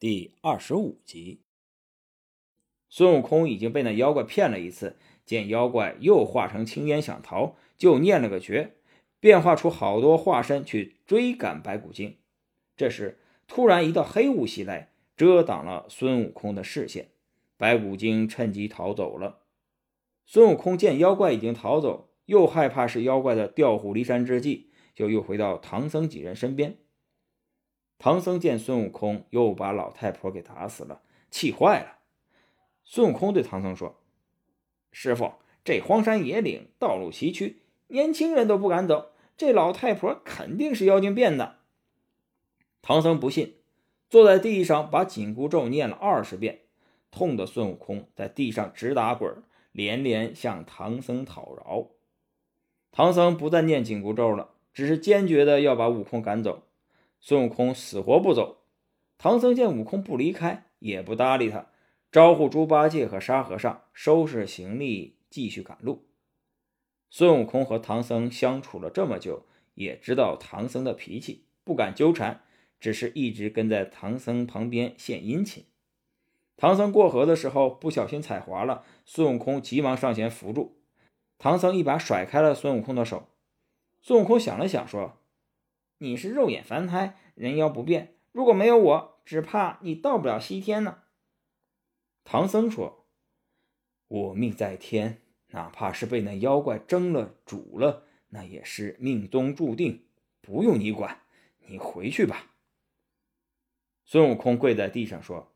第二十五集，孙悟空已经被那妖怪骗了一次，见妖怪又化成青烟想逃，就念了个诀，变化出好多化身去追赶白骨精。这时，突然一道黑雾袭来，遮挡了孙悟空的视线，白骨精趁机逃走了。孙悟空见妖怪已经逃走，又害怕是妖怪的调虎离山之计，就又回到唐僧几人身边。唐僧见孙悟空又把老太婆给打死了，气坏了。孙悟空对唐僧说：“师傅，这荒山野岭，道路崎岖，年轻人都不敢走，这老太婆肯定是妖精变的。”唐僧不信，坐在地上把紧箍咒念了二十遍，痛得孙悟空在地上直打滚，连连向唐僧讨饶。唐僧不再念紧箍咒了，只是坚决的要把悟空赶走。孙悟空死活不走，唐僧见悟空不离开，也不搭理他，招呼猪八戒和沙和尚收拾行李，继续赶路。孙悟空和唐僧相处了这么久，也知道唐僧的脾气，不敢纠缠，只是一直跟在唐僧旁边献殷勤。唐僧过河的时候不小心踩滑了，孙悟空急忙上前扶住，唐僧一把甩开了孙悟空的手。孙悟空想了想，说。你是肉眼凡胎，人妖不变。如果没有我，只怕你到不了西天呢。唐僧说：“我命在天，哪怕是被那妖怪蒸了、煮了，那也是命中注定，不用你管。你回去吧。”孙悟空跪在地上说：“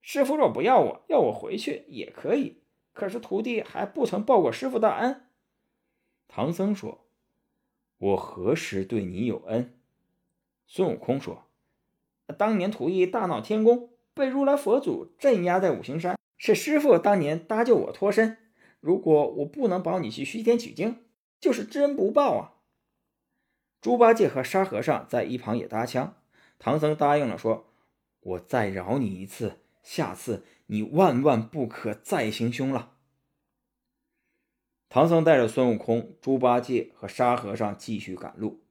师傅若不要我，要我回去也可以。可是徒弟还不曾报过师傅大恩。”唐僧说。我何时对你有恩？孙悟空说：“当年徒弟大闹天宫，被如来佛祖镇压在五行山，是师傅当年搭救我脱身。如果我不能保你去西天取经，就是知恩不报啊！”猪八戒和沙和尚在一旁也搭腔。唐僧答应了，说：“我再饶你一次，下次你万万不可再行凶了。”唐僧带着孙悟空、猪八戒和沙和尚继续赶路。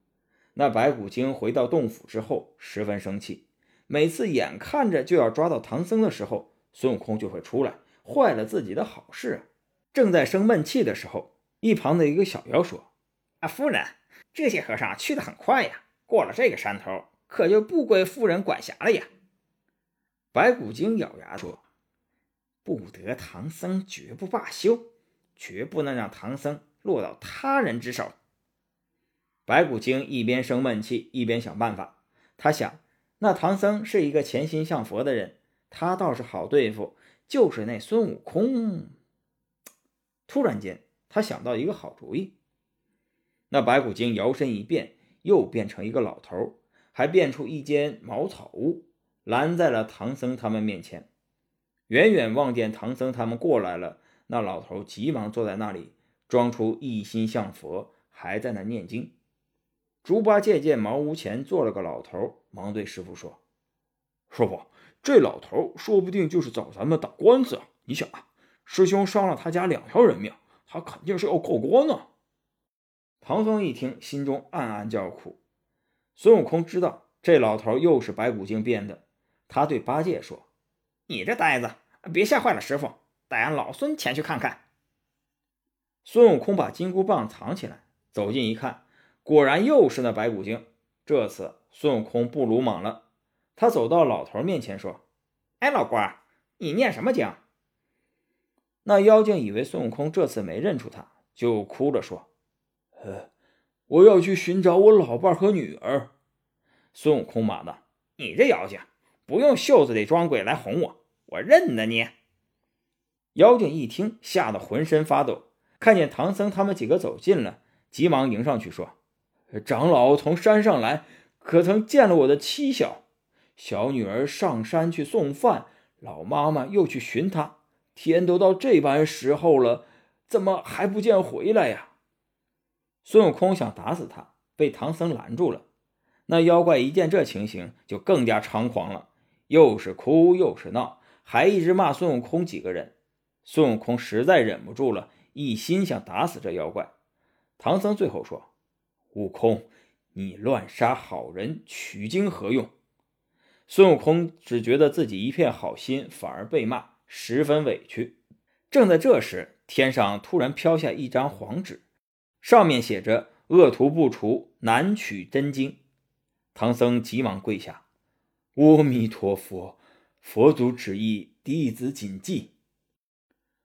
那白骨精回到洞府之后，十分生气。每次眼看着就要抓到唐僧的时候，孙悟空就会出来，坏了自己的好事。正在生闷气的时候，一旁的一个小妖说：“啊，夫人，这些和尚去得很快呀，过了这个山头，可就不归夫人管辖了呀。”白骨精咬牙说：“不得唐僧绝不罢休。”绝不能让唐僧落到他人之手。白骨精一边生闷气，一边想办法。他想，那唐僧是一个潜心向佛的人，他倒是好对付。就是那孙悟空。突然间，他想到一个好主意。那白骨精摇身一变，又变成一个老头，还变出一间茅草屋，拦在了唐僧他们面前。远远望见唐僧他们过来了。那老头急忙坐在那里，装出一心向佛，还在那念经。猪八戒见茅屋前坐了个老头，忙对师傅说：“师傅，这老头说不定就是找咱们打官司啊。你想啊，师兄伤了他家两条人命，他肯定是要告官呢。”唐僧一听，心中暗暗叫苦。孙悟空知道这老头又是白骨精变的，他对八戒说：“你这呆子，别吓坏了师傅。”带俺老孙前去看看。孙悟空把金箍棒藏起来，走近一看，果然又是那白骨精。这次孙悟空不鲁莽了，他走到老头面前说：“哎，老官，你念什么经？”那妖精以为孙悟空这次没认出他，就哭着说：“呃，我要去寻找我老伴和女儿。”孙悟空骂道：“你这妖精，不用袖子里装鬼来哄我，我认得你。”妖精一听，吓得浑身发抖。看见唐僧他们几个走近了，急忙迎上去说：“长老从山上来，可曾见了我的妻小？小女儿上山去送饭，老妈妈又去寻她。天都到这般时候了，怎么还不见回来呀？”孙悟空想打死他，被唐僧拦住了。那妖怪一见这情形，就更加猖狂了，又是哭又是闹，还一直骂孙悟空几个人。孙悟空实在忍不住了，一心想打死这妖怪。唐僧最后说：“悟空，你乱杀好人取经何用？”孙悟空只觉得自己一片好心，反而被骂，十分委屈。正在这时，天上突然飘下一张黄纸，上面写着“恶徒不除，难取真经”。唐僧急忙跪下：“阿弥陀佛，佛祖旨意，弟子谨记。”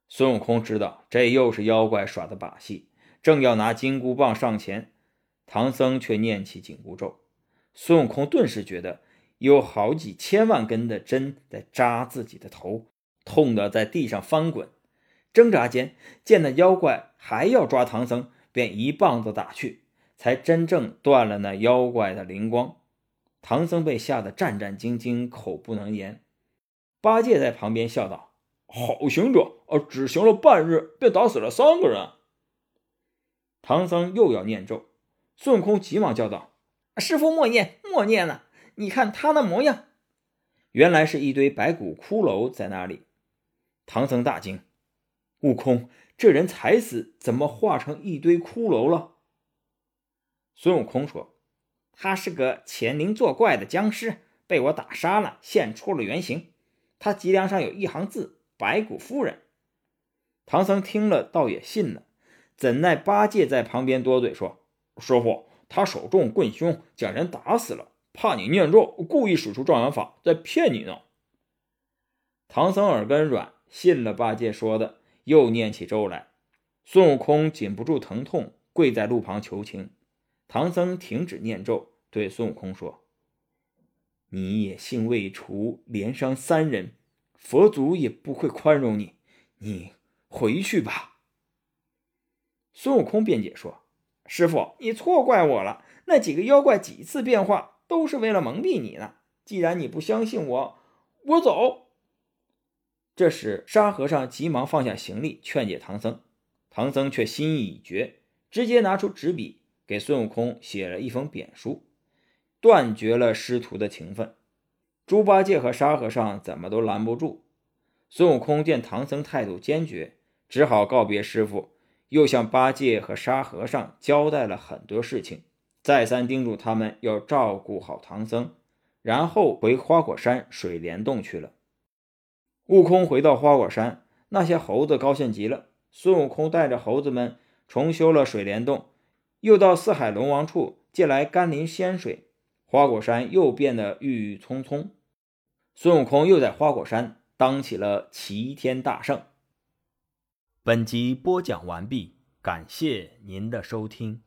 孙悟空知道这又是妖怪耍的把戏，正要拿金箍棒上前，唐僧却念起紧箍咒。孙悟空顿时觉得有好几千万根的针在扎自己的头，痛得在地上翻滚。挣扎间，见那妖怪还要抓唐僧，便一棒子打去，才真正断了那妖怪的灵光。唐僧被吓得战战兢兢，口不能言。八戒在旁边笑道：“好行者，呃，只行了半日，便打死了三个人。”唐僧又要念咒，孙悟空急忙叫道：“师傅莫念，莫念了！你看他那模样。”原来是一堆白骨骷髅在那里。唐僧大惊。悟空，这人才死，怎么化成一堆骷髅了？孙悟空说：“他是个潜灵作怪的僵尸，被我打杀了，现出了原形。他脊梁上有一行字：‘白骨夫人’。”唐僧听了，倒也信了。怎奈八戒在旁边多嘴说：“师傅，他手中棍凶，将人打死了，怕你念咒，故意使出障眼法，在骗你呢。”唐僧耳根软，信了八戒说的。又念起咒来，孙悟空禁不住疼痛，跪在路旁求情。唐僧停止念咒，对孙悟空说：“你也性未除，连伤三人，佛祖也不会宽容你，你回去吧。”孙悟空辩解说：“师傅，你错怪我了，那几个妖怪几次变化，都是为了蒙蔽你呢。既然你不相信我，我走。”这时，沙和尚急忙放下行李，劝解唐僧。唐僧却心意已决，直接拿出纸笔给孙悟空写了一封贬书，断绝了师徒的情分。猪八戒和沙和尚怎么都拦不住。孙悟空见唐僧态度坚决，只好告别师傅，又向八戒和沙和尚交代了很多事情，再三叮嘱他们要照顾好唐僧，然后回花果山水帘洞去了。悟空回到花果山，那些猴子高兴极了。孙悟空带着猴子们重修了水帘洞，又到四海龙王处借来甘霖仙水，花果山又变得郁郁葱葱。孙悟空又在花果山当起了齐天大圣。本集播讲完毕，感谢您的收听。